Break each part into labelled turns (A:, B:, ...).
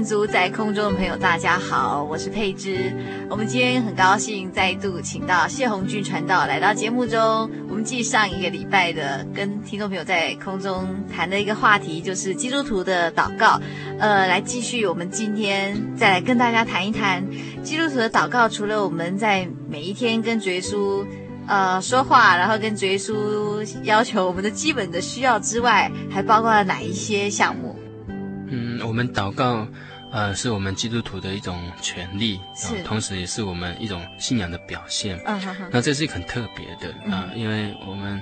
A: 民族在空中的朋友，大家好，我是佩芝。我们今天很高兴再度请到谢红俊传道来到节目中。我们继上一个礼拜的跟听众朋友在空中谈的一个话题，就是基督徒的祷告。呃，来继续，我们今天再来跟大家谈一谈基督徒的祷告。除了我们在每一天跟主耶稣呃说话，然后跟主耶稣要求我们的基本的需要之外，还包括了哪一些项目？
B: 嗯，我们祷告，呃，是我们基督徒的一种权利，是、呃，同时也是我们一种信仰的表现。嗯。那这是一个很特别的啊、呃，因为我们，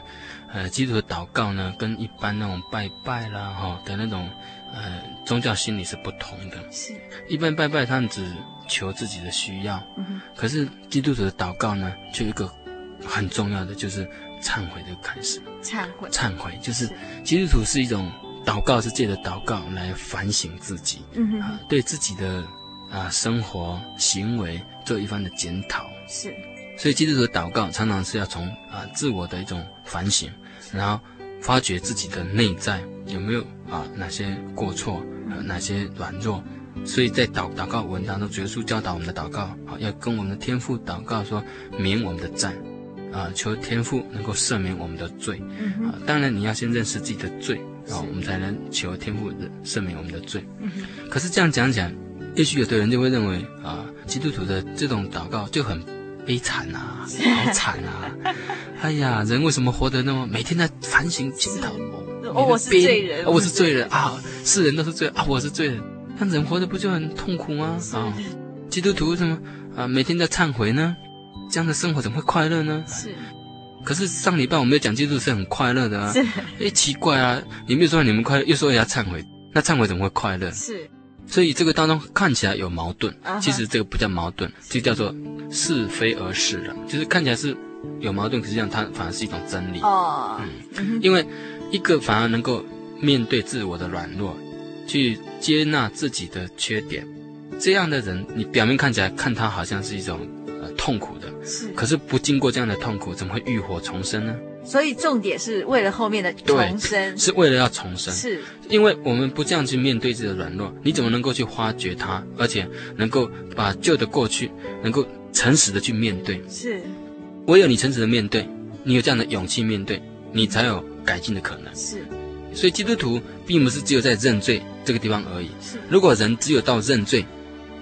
B: 呃，基督徒的祷告呢，跟一般那种拜拜啦，哈、哦、的那种，呃，宗教心理是不同的。是。一般拜拜，他们只求自己的需要。嗯。可是基督徒的祷告呢，就一个很重要的，就是忏悔的开始。忏悔。忏悔，就是，是基督徒是一种。祷告是借着祷告来反省自己，嗯哼，啊，对自己的啊生活行为做一番的检讨。是，所以基督徒的祷告常常是要从啊自我的一种反省，然后发掘自己的内在有没有啊哪些过错，啊哪些软弱。所以在祷祷告文当中，主耶稣教导我们的祷告，啊要跟我们的天父祷告说，免我们的债，啊求天父能够赦免我们的罪。啊，当然你要先认识自己的罪。哦，我们才能求天父的赦免我们的罪。嗯、可是这样讲讲，也许有的人就会认为啊，基督徒的这种祷告就很悲惨啊，好惨啊！哎呀，人为什么活得那么每天在反省检讨？
A: 哦，我是罪人，
B: 哦、我是罪人啊！世人都是罪人啊，我是罪人，那人活得不就很痛苦吗？啊，基督徒为什么啊每天在忏悔呢？这样的生活怎么会快乐呢？是。可是上礼拜我们有讲基督是很快乐的啊，是，哎，奇怪啊，你没有说你们快乐，又说要忏悔，那忏悔怎么会快乐？是，所以这个当中看起来有矛盾，其实这个不叫矛盾，就叫做是非而是了，就是看起来是有矛盾，可是这样它反而是一种真理。哦，嗯，因为一个反而能够面对自我的软弱，去接纳自己的缺点，这样的人，你表面看起来看他好像是一种。痛苦的，是，可是不经过这样的痛苦，怎么会浴火重生呢？
A: 所以重点是为了后面的重生，
B: 是为了要重生，是，因为我们不这样去面对自己的软弱，你怎么能够去发掘它，而且能够把旧的过去能够诚实的去面对？是，唯有你诚实的面对，你有这样的勇气面对，你才有改进的可能。是，所以基督徒并不是只有在认罪这个地方而已。是，如果人只有到认罪，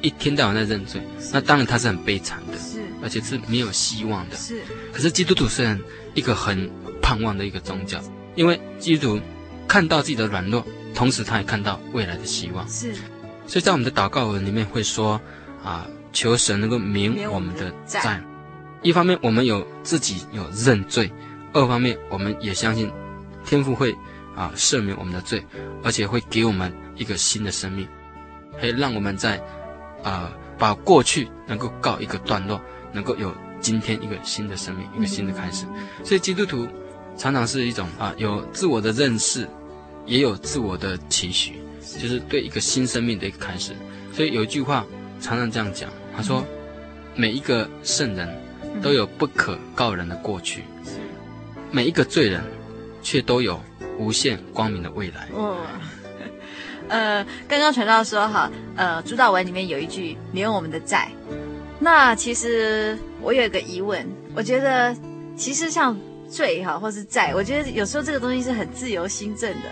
B: 一天到晚在认罪，那当然他是很悲惨的。是。而且是没有希望的。是，可是基督徒是一个很盼望的一个宗教，因为基督徒看到自己的软弱，同时他也看到未来的希望。是，所以在我们的祷告文里面会说啊，求神能够明我们的债。一方面我们有自己有认罪，二方面我们也相信天父会啊赦免我们的罪，而且会给我们一个新的生命，可以让我们在啊把过去能够告一个段落。能够有今天一个新的生命，一个新的开始，所以基督徒常常是一种啊，有自我的认识，也有自我的期许，就是对一个新生命的一个开始。所以有一句话常常这样讲，他说：“每一个圣人都有不可告人的过去，每一个罪人却都有无限光明的未来。”
A: 呃，刚刚传道说哈，呃，主祷文里面有一句“免我们的债”，那其实我有一个疑问，我觉得其实像罪哈或是债，我觉得有时候这个东西是很自由心证的。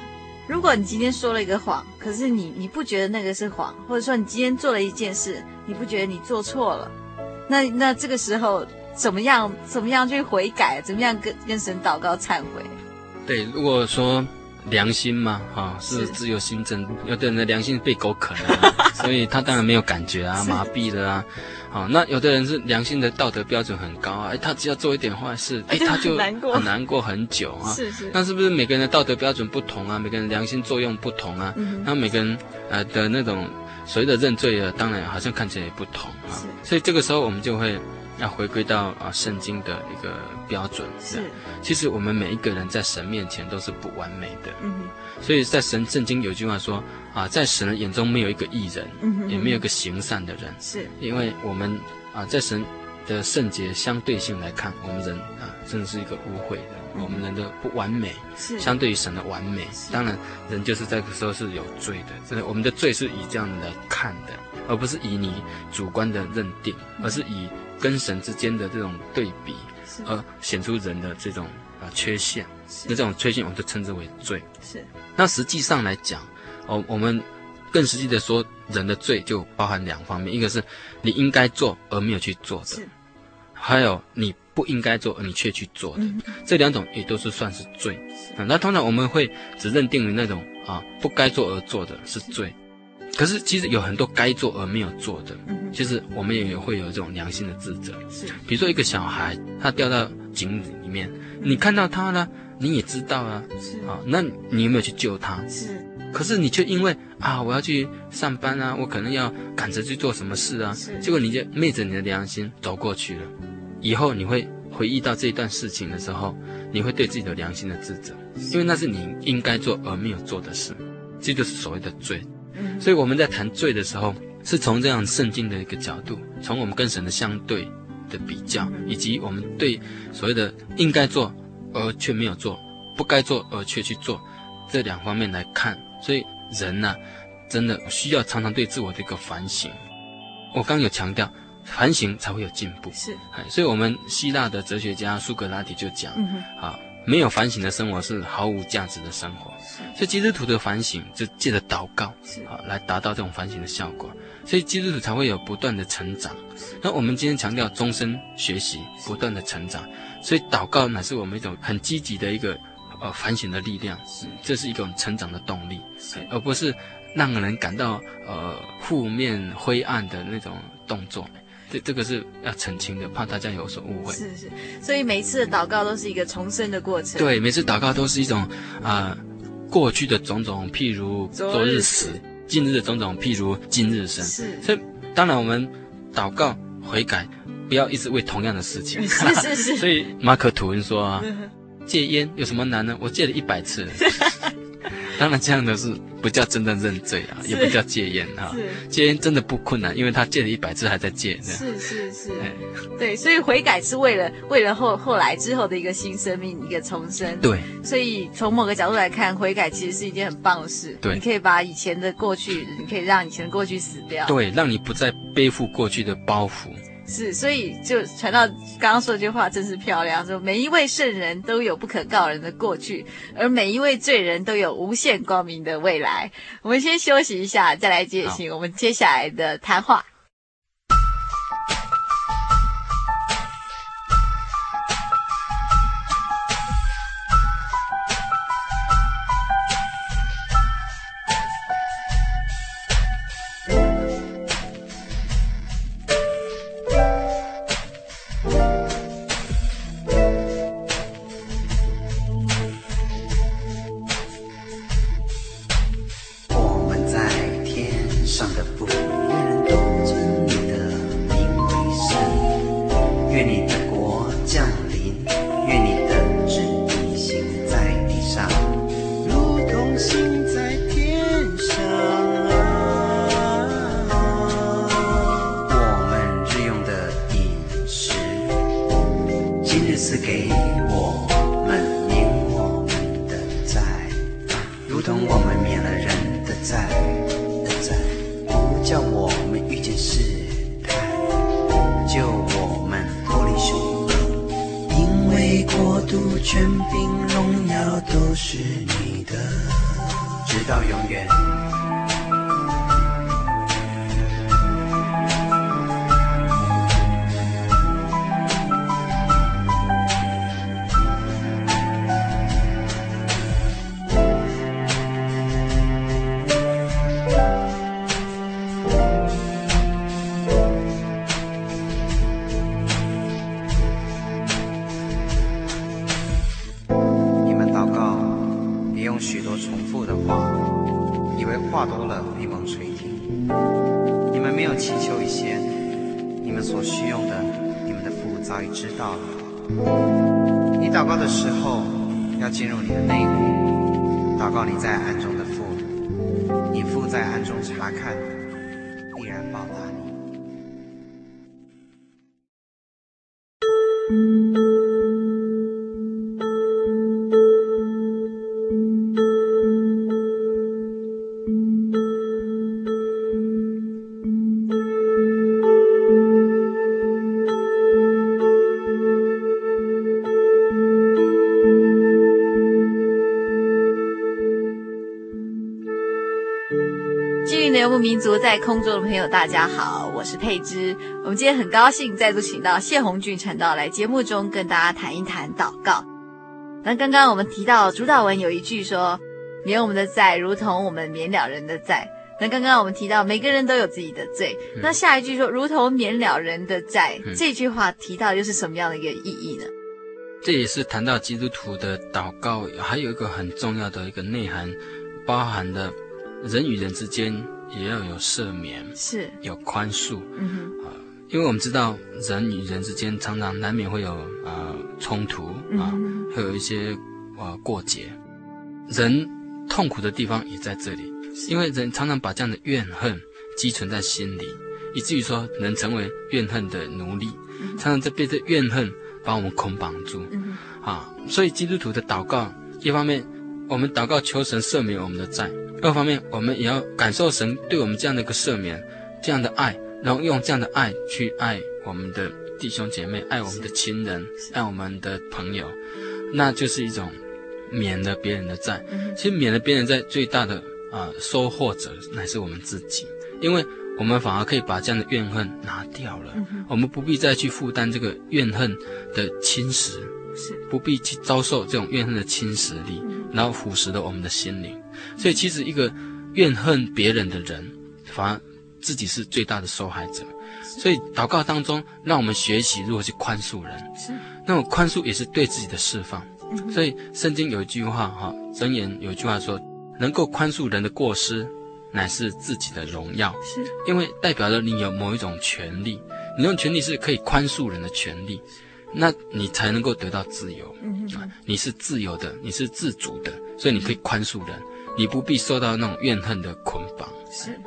A: 如果你今天说了一个谎，可是你你不觉得那个是谎，或者说你今天做了一件事，你不觉得你做错了，那那这个时候怎么样怎么样去悔改，怎么样跟跟神祷告忏悔？
B: 对，如果说良心嘛，哈、哦，是自由心证，有的人的良心被狗啃了，所以他当然没有感觉啊，麻痹了啊。好，那有的人是良心的道德标准很高啊，哎，他只要做一点坏事，哎，他就很难过很久啊。是是。那是不是每个人的道德标准不同啊？每个人良心作用不同啊？嗯。那每个人呃的那种所谓的认罪啊，当然好像看起来也不同啊。是。所以这个时候我们就会要回归到啊圣经的一个标准。是。其实我们每一个人在神面前都是不完美的。嗯。所以在神圣经有句话说啊，在神的眼中没有一个义人，嗯、哼哼也没有一个行善的人，是因为我们啊，在神的圣洁相对性来看，我们人啊，真的是一个污秽的，嗯、我们人的不完美，是相对于神的完美，当然人就是在这个时候是有罪的，真的，我们的罪是以这样来看的，而不是以你主观的认定，而是以跟神之间的这种对比，而显出人的这种啊。缺陷，那这种缺陷我们就称之为罪。是，那实际上来讲，哦，我们更实际的说，人的罪就包含两方面，一个是你应该做而没有去做的，还有你不应该做而你却去做的，嗯、这两种也都是算是罪。那通常我们会只认定于那种啊不该做而做的是罪。是可是其实有很多该做而没有做的，嗯，其实我们也会有这种良心的自责。是，比如说一个小孩他掉到井里面，你看到他了，你也知道啊，是啊，那你有没有去救他？是，可是你却因为啊，我要去上班啊，我可能要赶着去做什么事啊，是，结果你就昧着你的良心走过去了。以后你会回忆到这一段事情的时候，你会对自己的良心的自责，因为那是你应该做而没有做的事，这就是所谓的罪。所以我们在谈罪的时候，是从这样圣经的一个角度，从我们跟神的相对的比较，以及我们对所谓的应该做而却没有做，不该做而却去做这两方面来看。所以人呢、啊，真的需要常常对自我的一个反省。我刚刚有强调，反省才会有进步。是，所以我们希腊的哲学家苏格拉底就讲，啊。没有反省的生活是毫无价值的生活，所以基督徒的反省就借着祷告啊来达到这种反省的效果，所以基督徒才会有不断的成长。那我们今天强调终身学习，不断的成长，所以祷告乃是我们一种很积极的一个呃反省的力量，这是一种成长的动力，而不是让人感到呃负面灰暗的那种动作。这这个是要澄清的，怕大家有所误会。是是，
A: 所以每一次的祷告都是一个重生的过程。
B: 对，每次祷告都是一种啊、呃，过去的种种，譬如昨日死；今日的种种，譬如今日生。是，所以当然我们祷告悔改，不要一直为同样的事情。是是是。所以马可吐温说啊，戒烟有什么难呢？我戒了一百次了。当然，这样的是不叫真正认罪啊，也不叫戒烟哈。戒烟真的不困难，因为他戒了一百次还在戒。是是是，
A: 对，所以悔改是为了为了后后来之后的一个新生命，一个重生。对，所以从某个角度来看，悔改其实是一件很棒的事。对，你可以把以前的过去，你可以让以前的过去死掉。
B: 对，让你不再背负过去的包袱。
A: 是，所以就传到刚刚说这句话真是漂亮，说每一位圣人都有不可告人的过去，而每一位罪人都有无限光明的未来。我们先休息一下，再来进行我们接下来的
C: 谈话。查看。
A: 民族在空中的朋友，大家好，我是佩芝。我们今天很高兴再度请到谢红俊传道来节目中跟大家谈一谈祷告。那刚刚我们提到主导文有一句说：“免我们的债，如同我们免了人的债。”那刚刚我们提到每个人都有自己的罪，嗯、那下一句说：“如同免了人的债。嗯”这句话提到又是什么样的一个意义呢？
B: 这也是谈到基督徒的祷告，还有一个很重要的一个内涵，包含的人与人之间。也要有赦免，是。有宽恕，嗯哼，啊，因为我们知道人与人之间常常难免会有啊冲突啊，嗯、会有一些啊过节，人痛苦的地方也在这里，因为人常常把这样的怨恨积存在心里，以至于说能成为怨恨的奴隶，嗯、常常在被这怨恨把我们捆绑住，嗯、啊，所以基督徒的祷告，一方面我们祷告求神赦免我们的债。另一方面，我们也要感受神对我们这样的一个赦免，这样的爱，然后用这样的爱去爱我们的弟兄姐妹，爱我们的亲人，爱我们的朋友，那就是一种免了别人的债。其实免了别人债最大的啊、呃、收获者乃是我们自己，因为我们反而可以把这样的怨恨拿掉了，我们不必再去负担这个怨恨的侵蚀，不必去遭受这种怨恨的侵蚀力，然后腐蚀了我们的心灵。所以，其实一个怨恨别人的人，反而自己是最大的受害者。所以，祷告当中，让我们学习如何去宽恕人。是，那么宽恕也是对自己的释放。所以，圣经有一句话哈，箴言有一句话说：“能够宽恕人的过失，乃是自己的荣耀。”是，因为代表了你有某一种权利，你用权利是可以宽恕人的权利，那你才能够得到自由。嗯，你是自由的，你是自主的，所以你可以宽恕人。你不必受到那种怨恨的捆绑。
A: 是，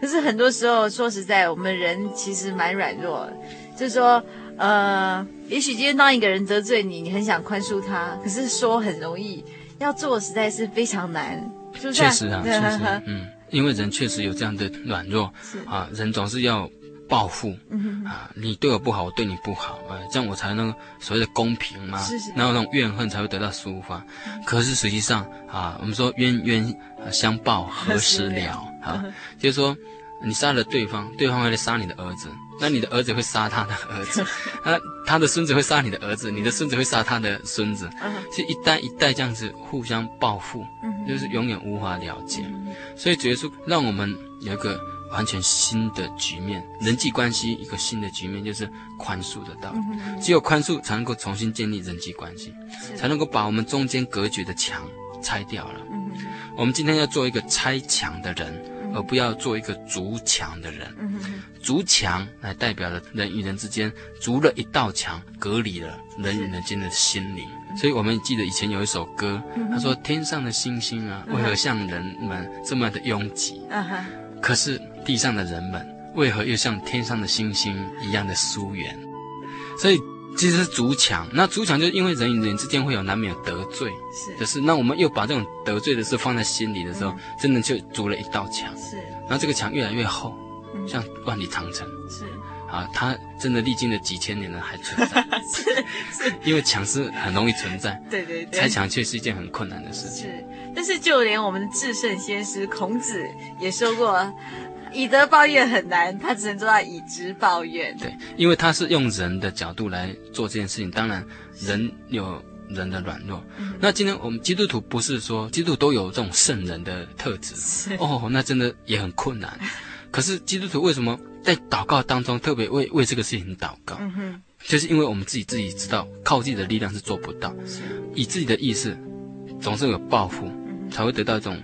A: 可是很多时候，说实在，我们人其实蛮软弱的。就是说，呃，也许今天当一个人得罪你，你很想宽恕他，可是说很容易，要做实在是非常难。是是
B: 确实啊，确实，嗯，因为人确实有这样的软弱。是啊，人总是要。报复，嗯啊，你对我不好，我对你不好，呃，这样我才能所谓的公平嘛，是是，然后那种怨恨才会得到抒发。嗯、可是实际上啊，我们说冤冤相报何时了？啊，就是说你杀了对方，对方会来杀你的儿子，那你的儿子会杀他的儿子，那他的孙子会杀你的儿子，你的孙子会杀他的孙子，是一代一代这样子互相报复，就是永远无法了结。所以主耶稣让我们有一个。完全新的局面，人际关系一个新的局面，就是宽恕的道理。只有宽恕才能够重新建立人际关系，才能够把我们中间隔绝的墙拆掉了。我们今天要做一个拆墙的人，而不要做一个筑墙的人。筑墙来代表了人与人之间筑了一道墙，隔离了人与人间的心灵。所以我们记得以前有一首歌，他说：“天上的星星啊，为何像人们这么的拥挤？”可是地上的人们为何又像天上的星星一样的疏远？所以其实是筑墙。那筑墙就是因为人与人之间会有难免有得罪，是，就是那我们又把这种得罪的事放在心里的时候，嗯、真的就筑了一道墙。是，然后这个墙越来越厚，嗯、像万里长城。是，啊，它真的历经了几千年了还存在。是是，因为墙是很容易存在，
A: 对对对，
B: 拆墙却是一件很困难的事情。
A: 是，但是就连我们的至圣先师孔子也说过，以德报怨很难，他只能做到以直报怨。
B: 对，因为他是用人的角度来做这件事情，当然人有人的软弱。嗯、那今天我们基督徒不是说基督徒都有这种圣人的特质哦，那真的也很困难。可是基督徒为什么在祷告当中特别为为这个事情祷告？嗯哼，就是因为我们自己自己知道，靠自己的力量是做不到，是以自己的意识总是有报复，嗯、才会得到一种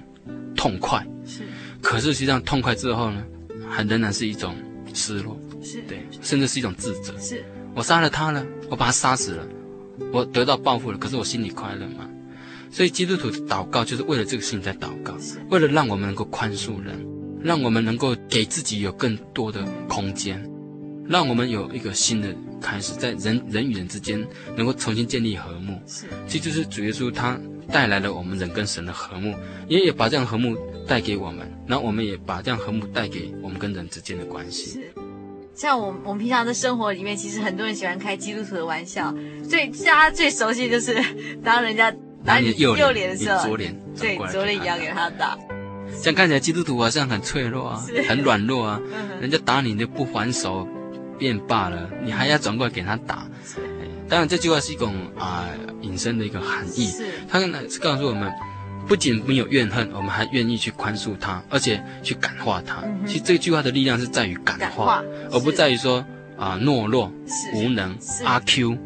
B: 痛快。是，可是实际上痛快之后呢，还仍然是一种失落。是，对，甚至是一种自责。是，我杀了他了，我把他杀死了，我得到报复了，可是我心里快乐吗？所以基督徒的祷告就是为了这个事情在祷告，为了让我们能够宽恕人。让我们能够给自己有更多的空间，让我们有一个新的开始，在人人与人之间能够重新建立和睦。是，其实就是主耶稣他带来了我们人跟神的和睦，也也把这样和睦带给我们，然后我们也把这样和睦带给我们跟人之间的关系。是，
A: 像我们我们平常的生活里面，其实很多人喜欢开基督徒的玩笑，最大家最熟悉就是当人家打你右脸的时候，
B: 左脸
A: 对左脸也要给他打。
B: 这样看起来基督徒好像很脆弱啊，很软弱啊。人家打你你就不还手，便罢了，你还要转过来给他打。当然这句话是一种啊引申的一个含义。是，他是告诉我们，不仅没有怨恨，我们还愿意去宽恕他，而且去感化他。其实这句话的力量是在于感化，而不在于说啊懦弱、无能、阿 Q。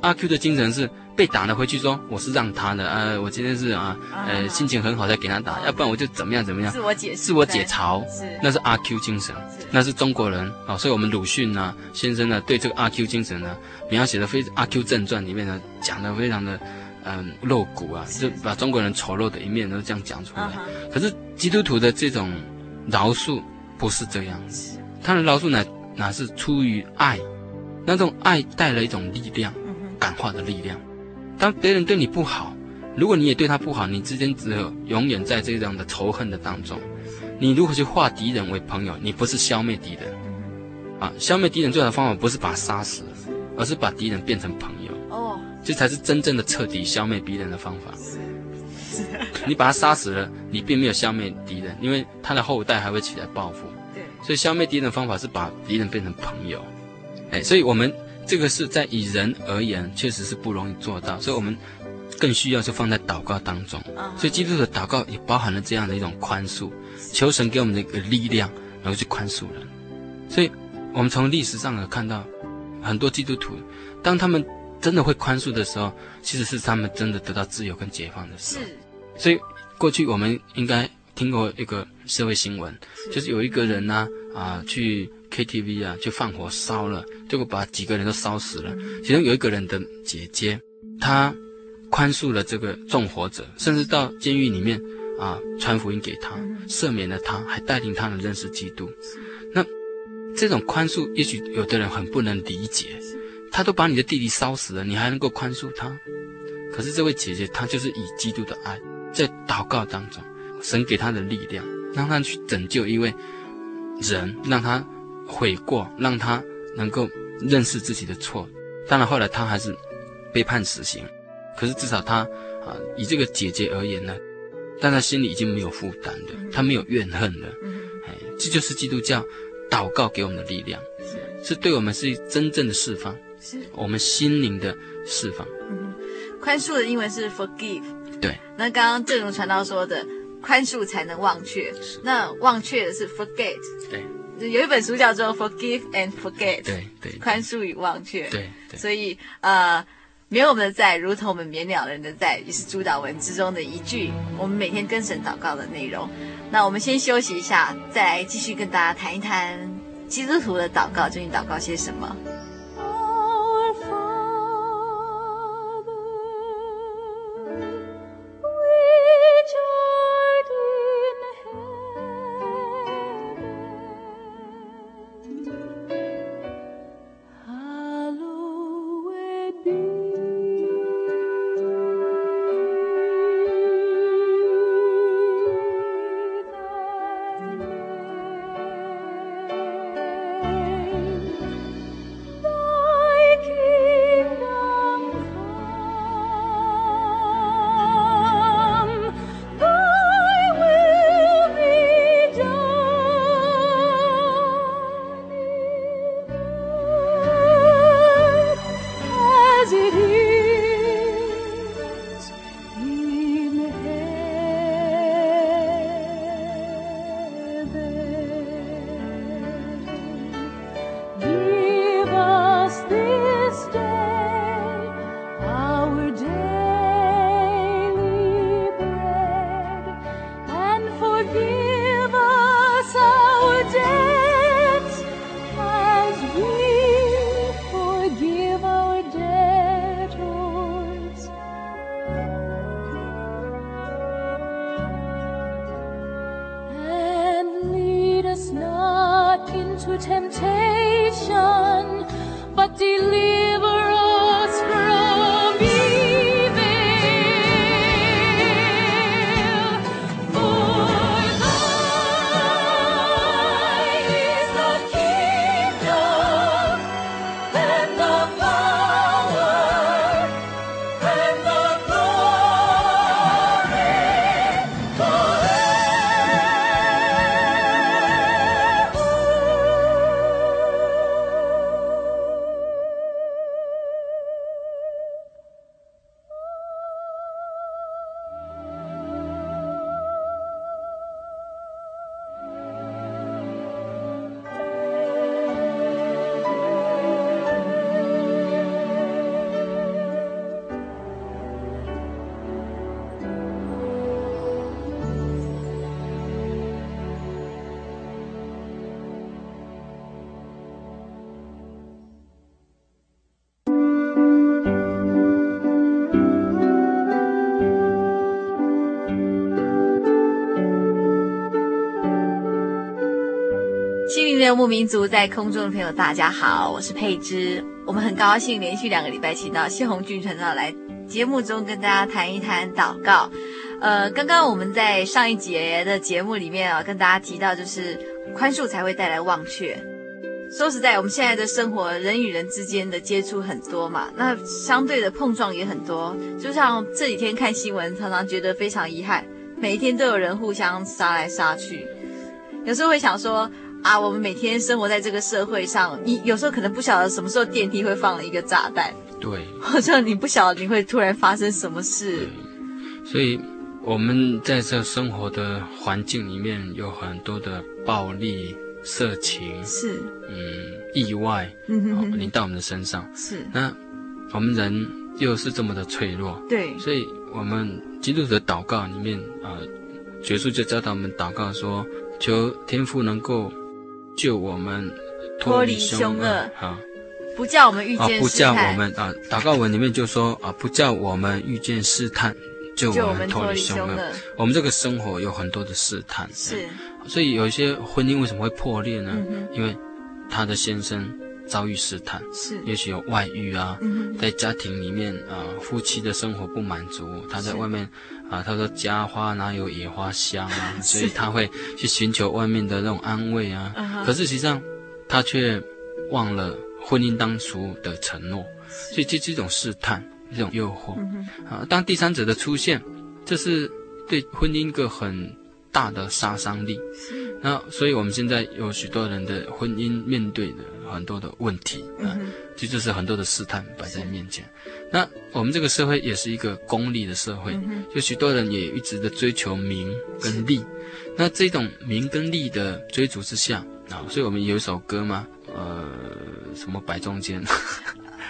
B: 阿 Q 的精神是。被打了回去说我是让他的，呃，我今天是啊，呃，心情很好才给他打，要不然我就怎么样怎么样。自我解
A: 自我解
B: 嘲，是。那是阿 Q 精神，那是中国人啊，所以我们鲁迅呢先生呢对这个阿 Q 精神呢描写的非阿 Q 正传里面呢讲的非常的嗯露骨啊，就把中国人丑陋的一面都这样讲出来。可是基督徒的这种饶恕不是这样子，他的饶恕乃乃是出于爱，那种爱带了一种力量，感化的力量。当别人对你不好，如果你也对他不好，你之间只有永远在这样的仇恨的当中。你如何去化敌人为朋友？你不是消灭敌人，啊，消灭敌人最好的方法不是把他杀死，而是把敌人变成朋友。哦，这才是真正的彻底消灭敌人的方法。你把他杀死了，你并没有消灭敌人，因为他的后代还会起来报复。对，所以消灭敌人的方法是把敌人变成朋友。哎，所以我们。这个是在以人而言，确实是不容易做到，所以我们更需要是放在祷告当中。所以基督徒的祷告也包含了这样的一种宽恕，求神给我们的一个力量，然后去宽恕人。所以，我们从历史上呢看到，很多基督徒，当他们真的会宽恕的时候，其实是他们真的得到自由跟解放的时候。是。所以，过去我们应该听过一个社会新闻，就是有一个人呢，啊，去。KTV 啊，就放火烧了，结果把几个人都烧死了。其中有一个人的姐姐，她宽恕了这个纵火者，甚至到监狱里面啊传福音给他，赦免了他，还带领他人认识基督。那这种宽恕，也许有的人很不能理解，他都把你的弟弟烧死了，你还能够宽恕他？可是这位姐姐，她就是以基督的爱，在祷告当中，神给她的力量，让她去拯救一位人，让他。悔过，让他能够认识自己的错。当然，后来他还是被判死刑。可是至少他啊，以这个姐姐而言呢，但他心里已经没有负担了，他没有怨恨了。哎，这就是基督教祷告给我们的力量，是，是对我们是真正的释放，是我们心灵的释放。
A: 嗯，宽恕的英文是 forgive。
B: 对。
A: 那刚刚正如传道说的，宽恕才能忘却。那忘却的是 forget。
B: 对。
A: 有一本书叫做《Forgive and Forget》，
B: 对对，
A: 宽恕与忘却，
B: 对对。
A: 所以呃，免我们的债，如同我们免了人的债，也是主祷文之中的一句，我们每天跟神祷告的内容。那我们先休息一下，再来继续跟大家谈一谈基督徒的祷告，究竟祷告些什么？游牧民族，在空中的朋友，大家好，我是佩芝。我们很高兴连续两个礼拜请到谢宏俊传道来节目中跟大家谈一谈祷告。呃，刚刚我们在上一节的节目里面啊，跟大家提到就是宽恕才会带来忘却。说实在，我们现在的生活，人与人之间的接触很多嘛，那相对的碰撞也很多。就像这几天看新闻，常常觉得非常遗憾，每一天都有人互相杀来杀去。有时候会想说。啊，我们每天生活在这个社会上，你有时候可能不晓得什么时候电梯会放了一个炸弹，
B: 对，
A: 或者你不晓得你会突然发生什么事。
B: 所以我们在这生活的环境里面有很多的暴力、色情，
A: 是，
B: 嗯，意外，嗯临到我们的身上，
A: 是。
B: 那我们人又是这么的脆弱，
A: 对，
B: 所以我们基督徒的祷告里面啊，耶稣就教导我们祷告说，求天父能够。救我们脱离凶恶，啊，
A: 不叫我们遇见试探。
B: 不叫我们啊，祷告文里面就说啊，不叫我们遇见试探，救我们脱离凶恶。我们这个生活有很多的试探，
A: 是，
B: 所以有一些婚姻为什么会破裂呢？因为他的先生遭遇试探，
A: 是，
B: 也许有外遇啊，在家庭里面啊，夫妻的生活不满足，他在外面。啊，他说家花哪有野花香啊，所以他会去寻求外面的那种安慰啊。可是实际上，他却忘了婚姻当初的承诺，所以这是一种试探，这种诱惑。啊，当第三者的出现，这是对婚姻一个很大的杀伤力。那所以我们现在有许多人的婚姻面对的很多的问题啊，这就是很多的试探摆在面前。那我们这个社会也是一个功利的社会，就许多人也一直的追求名跟利。那这种名跟利的追逐之下啊，所以我们有一首歌嘛，呃，什么摆中间？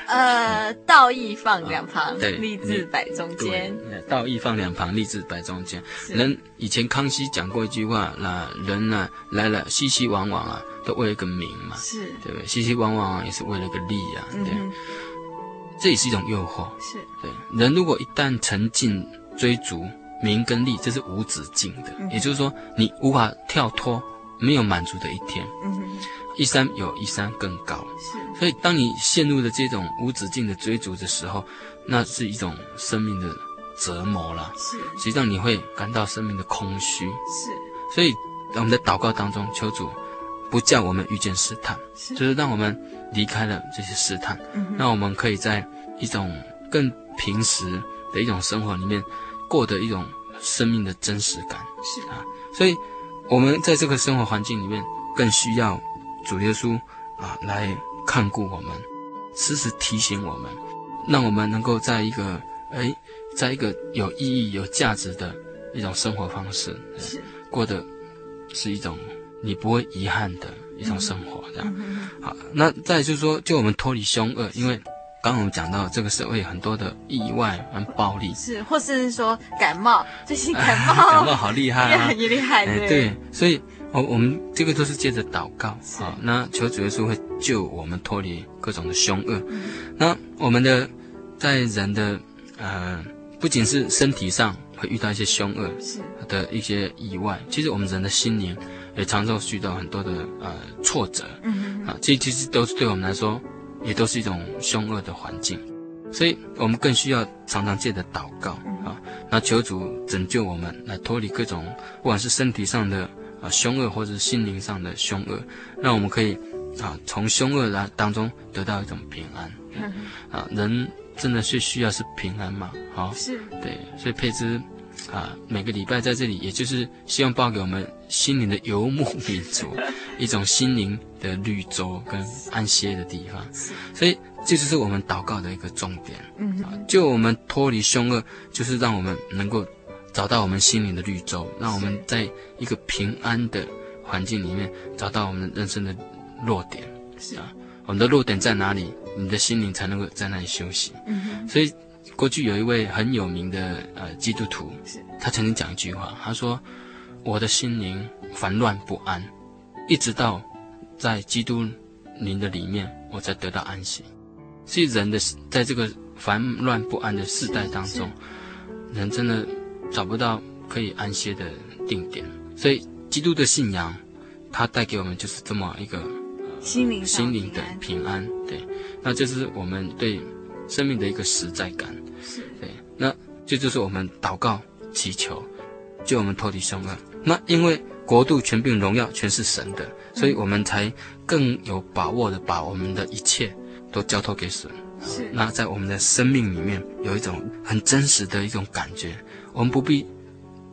A: 呃，道义放两旁，对，立志摆中间。
B: 道义放两旁，立志摆中间。人以前康熙讲过一句话，那人呢来了，熙熙往往啊，都为了个名嘛，是对不对？熙熙往往也是为了个利啊，对。这也是一种诱惑，
A: 是
B: 对人。如果一旦沉浸追逐名跟利，这是无止境的。嗯、也就是说，你无法跳脱没有满足的一天。嗯哼，一山有一山更高。是，所以当你陷入了这种无止境的追逐的时候，那是一种生命的折磨了。是，实际上你会感到生命的空虚。是，所以我们的祷告当中，求主不叫我们遇见试探，是，就是让我们。离开了这些试探，那我们可以在一种更平时的一种生活里面，过得一种生命的真实感。是啊，所以我们在这个生活环境里面，更需要主耶稣啊来看顾我们，时时提醒我们，让我们能够在一个哎，在一个有意义、有价值的一种生活方式，是。过的是一种你不会遗憾的。一种生活这样，好，那再就是说，就我们脱离凶恶，因为刚刚我们讲到这个社会有很多的意外跟暴力，
A: 是，或是说感冒，最近感冒，
B: 感冒好厉害啊，
A: 也厉害，对，
B: 对，所以，我我们这个都是借着祷告，好，那求主耶稣会救我们脱离各种的凶恶，那我们的在人的呃，不仅是身体上会遇到一些凶恶的一些意外，其实我们人的心灵。也常常遇到很多的呃挫折，啊，这其实都是对我们来说，也都是一种凶恶的环境，所以我们更需要常常借着祷告啊，那求主拯救我们，来脱离各种不管是身体上的啊凶恶，或者是心灵上的凶恶，让我们可以啊从凶恶来当中得到一种平安，啊，人真的是需要是平安嘛，好，
A: 是
B: 对，所以佩芝。啊，每个礼拜在这里，也就是希望报给我们心灵的游牧民族一种心灵的绿洲跟安歇的地方。所以这就是我们祷告的一个重点。嗯，就我们脱离凶恶，就是让我们能够找到我们心灵的绿洲，让我们在一个平安的环境里面找到我们人生的弱点。是啊，我们的弱点在哪里，你的心灵才能够在那里休息。嗯，所以。过去有一位很有名的呃基督徒，他曾经讲一句话，他说：“我的心灵烦乱不安，一直到在基督您的里面，我才得到安息。”所以人的在这个烦乱不安的世代当中，人真的找不到可以安歇的定点。所以基督的信仰，它带给我们就是这么一个、呃、
A: 心灵
B: 心灵的平安。对，那就是我们对生命的一个实在感。是对，那这就是我们祷告祈求，救我们脱离凶恶。那因为国度、权柄、荣耀全是神的，所以我们才更有把握的把我们的一切都交托给神。是，那在我们的生命里面有一种很真实的一种感觉，我们不必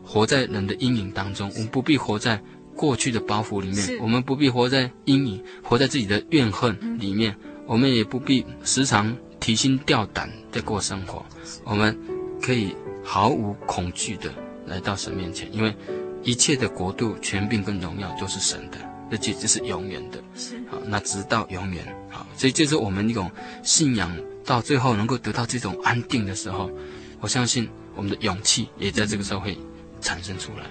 B: 活在人的阴影当中，我们不必活在过去的包袱里面，我们不必活在阴影，活在自己的怨恨里面，我们也不必时常提心吊胆的过生活。我们可以毫无恐惧的来到神面前，因为一切的国度、权柄跟荣耀都是神的，而且这是永远的。是好，那直到永远。好，所以这是我们一种信仰到最后能够得到这种安定的时候，我相信我们的勇气也在这个时候会产生出来。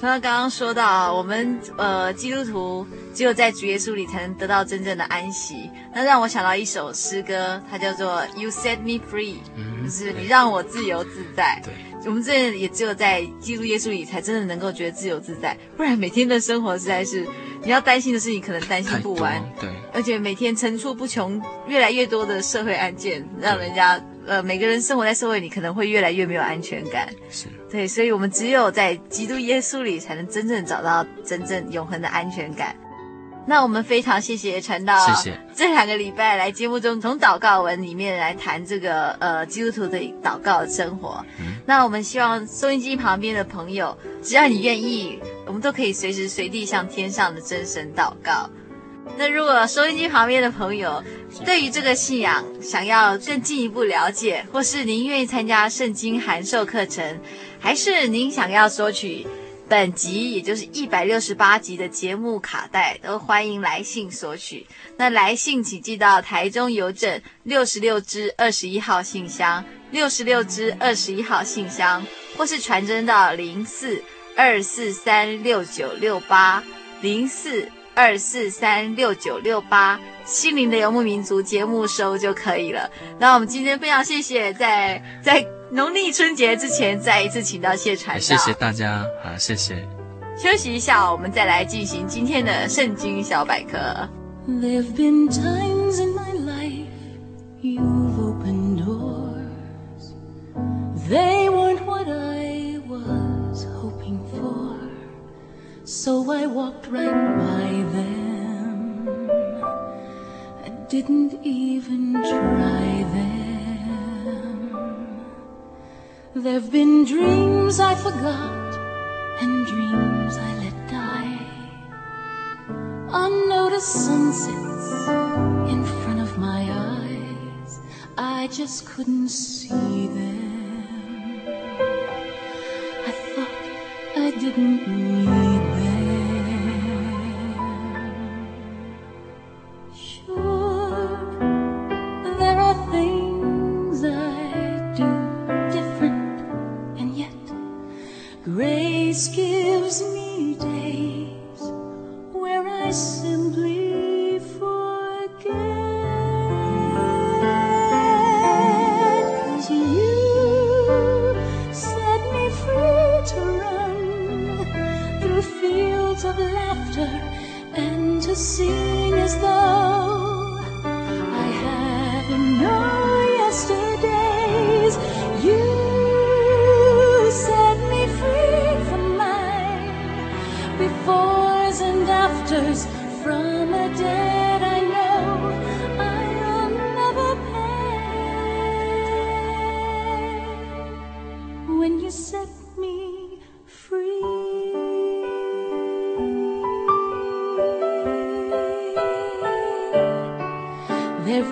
A: 他刚刚说到，我们呃基督徒只有在主耶稣里才能得到真正的安息。那让我想到一首诗歌，它叫做 “You Set Me Free”，嗯，就是你让我自由自在。对，我们这也只有在基督耶稣里才真的能够觉得自由自在，不然每天的生活实在是你要担心的事情可能担心不完。
B: 对，
A: 而且每天层出不穷，越来越多的社会案件，让人家呃每个人生活在社会里可能会越来越没有安全感。是。对，所以，我们只有在基督耶稣里，才能真正找到真正永恒的安全感。那我们非常谢谢传道，谢谢这两个礼拜来节目中从祷告文里面来谈这个呃基督徒的祷告的生活。嗯。那我们希望收音机旁边的朋友，只要你愿意，我们都可以随时随地向天上的真神祷告。那如果收音机旁边的朋友对于这个信仰想要更进一步了解，或是您愿意参加圣经函授课程，还是您想要索取本集，也就是一百六十八集的节目卡带，都欢迎来信索取。那来信请寄到台中邮政六十六支二十一号信箱，六十六支二十一号信箱，或是传真到零四二四三六九六八零四二四三六九六八，心灵的游牧民族节目收就可以了。那我们今天非常谢谢在在。农历春节之前，再一次请到谢传道。
B: 谢谢大家，好，谢谢。
A: 休息一下，我们再来进行今天的圣经小百科。
D: There've been times in my life you've opened doors. They weren't what I So I walked right by them. I didn't even try them. There've been dreams I forgot and dreams I let die. Unnoticed sunsets in front of my eyes. I just couldn't see them. I thought I didn't need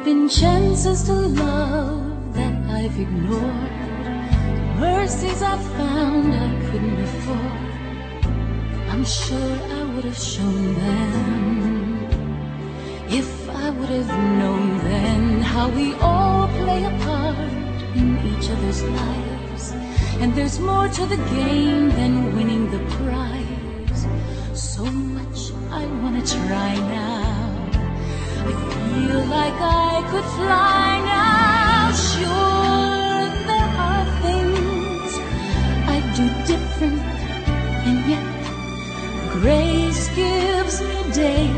D: been chances to love that I've ignored, mercies I've found I couldn't afford. I'm sure I would have shown them if I would have known then how we all play a part in each other's lives. And there's more to the game than winning the prize. So much I wanna try now. Feel like I could fly now. Sure, there are things I do different, and yet grace gives me days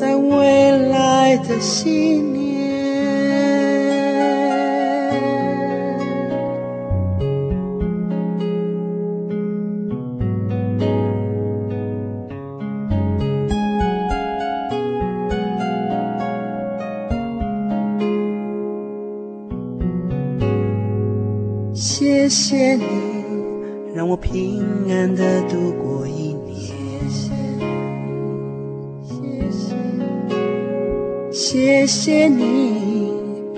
E: 在未来的心里。